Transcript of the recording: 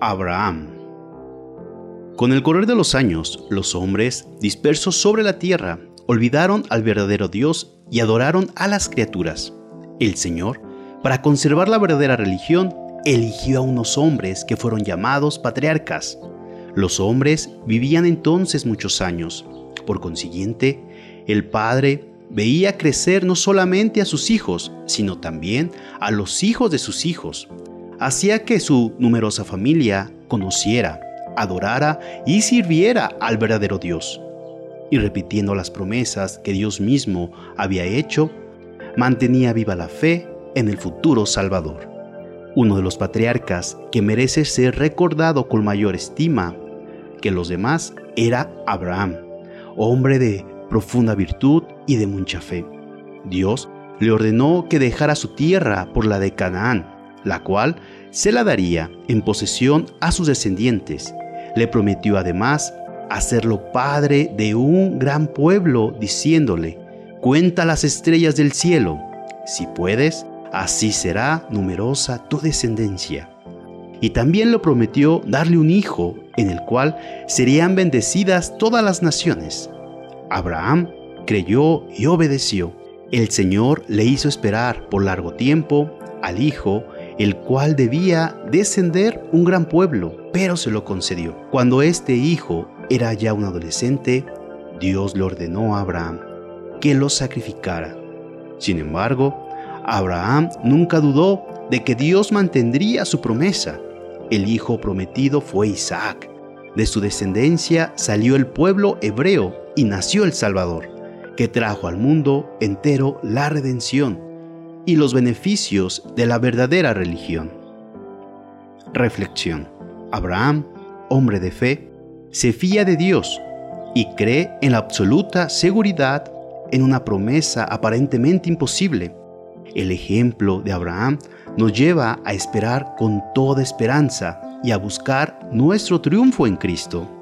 Abraham. Con el correr de los años, los hombres, dispersos sobre la tierra, olvidaron al verdadero Dios y adoraron a las criaturas. El Señor, para conservar la verdadera religión, eligió a unos hombres que fueron llamados patriarcas. Los hombres vivían entonces muchos años. Por consiguiente, el Padre veía crecer no solamente a sus hijos, sino también a los hijos de sus hijos. Hacía que su numerosa familia conociera, adorara y sirviera al verdadero Dios. Y repitiendo las promesas que Dios mismo había hecho, mantenía viva la fe en el futuro Salvador. Uno de los patriarcas que merece ser recordado con mayor estima que los demás era Abraham, hombre de profunda virtud y de mucha fe. Dios le ordenó que dejara su tierra por la de Canaán, la cual se la daría en posesión a sus descendientes. Le prometió además hacerlo padre de un gran pueblo, diciéndole, cuenta las estrellas del cielo, si puedes, así será numerosa tu descendencia. Y también le prometió darle un hijo, en el cual serían bendecidas todas las naciones. Abraham creyó y obedeció. El Señor le hizo esperar por largo tiempo al Hijo, el cual debía descender un gran pueblo, pero se lo concedió. Cuando este Hijo era ya un adolescente, Dios le ordenó a Abraham que lo sacrificara. Sin embargo, Abraham nunca dudó de que Dios mantendría su promesa. El hijo prometido fue Isaac. De su descendencia salió el pueblo hebreo y nació el Salvador que trajo al mundo entero la redención y los beneficios de la verdadera religión. Reflexión. Abraham, hombre de fe, se fía de Dios y cree en la absoluta seguridad en una promesa aparentemente imposible. El ejemplo de Abraham nos lleva a esperar con toda esperanza y a buscar nuestro triunfo en Cristo.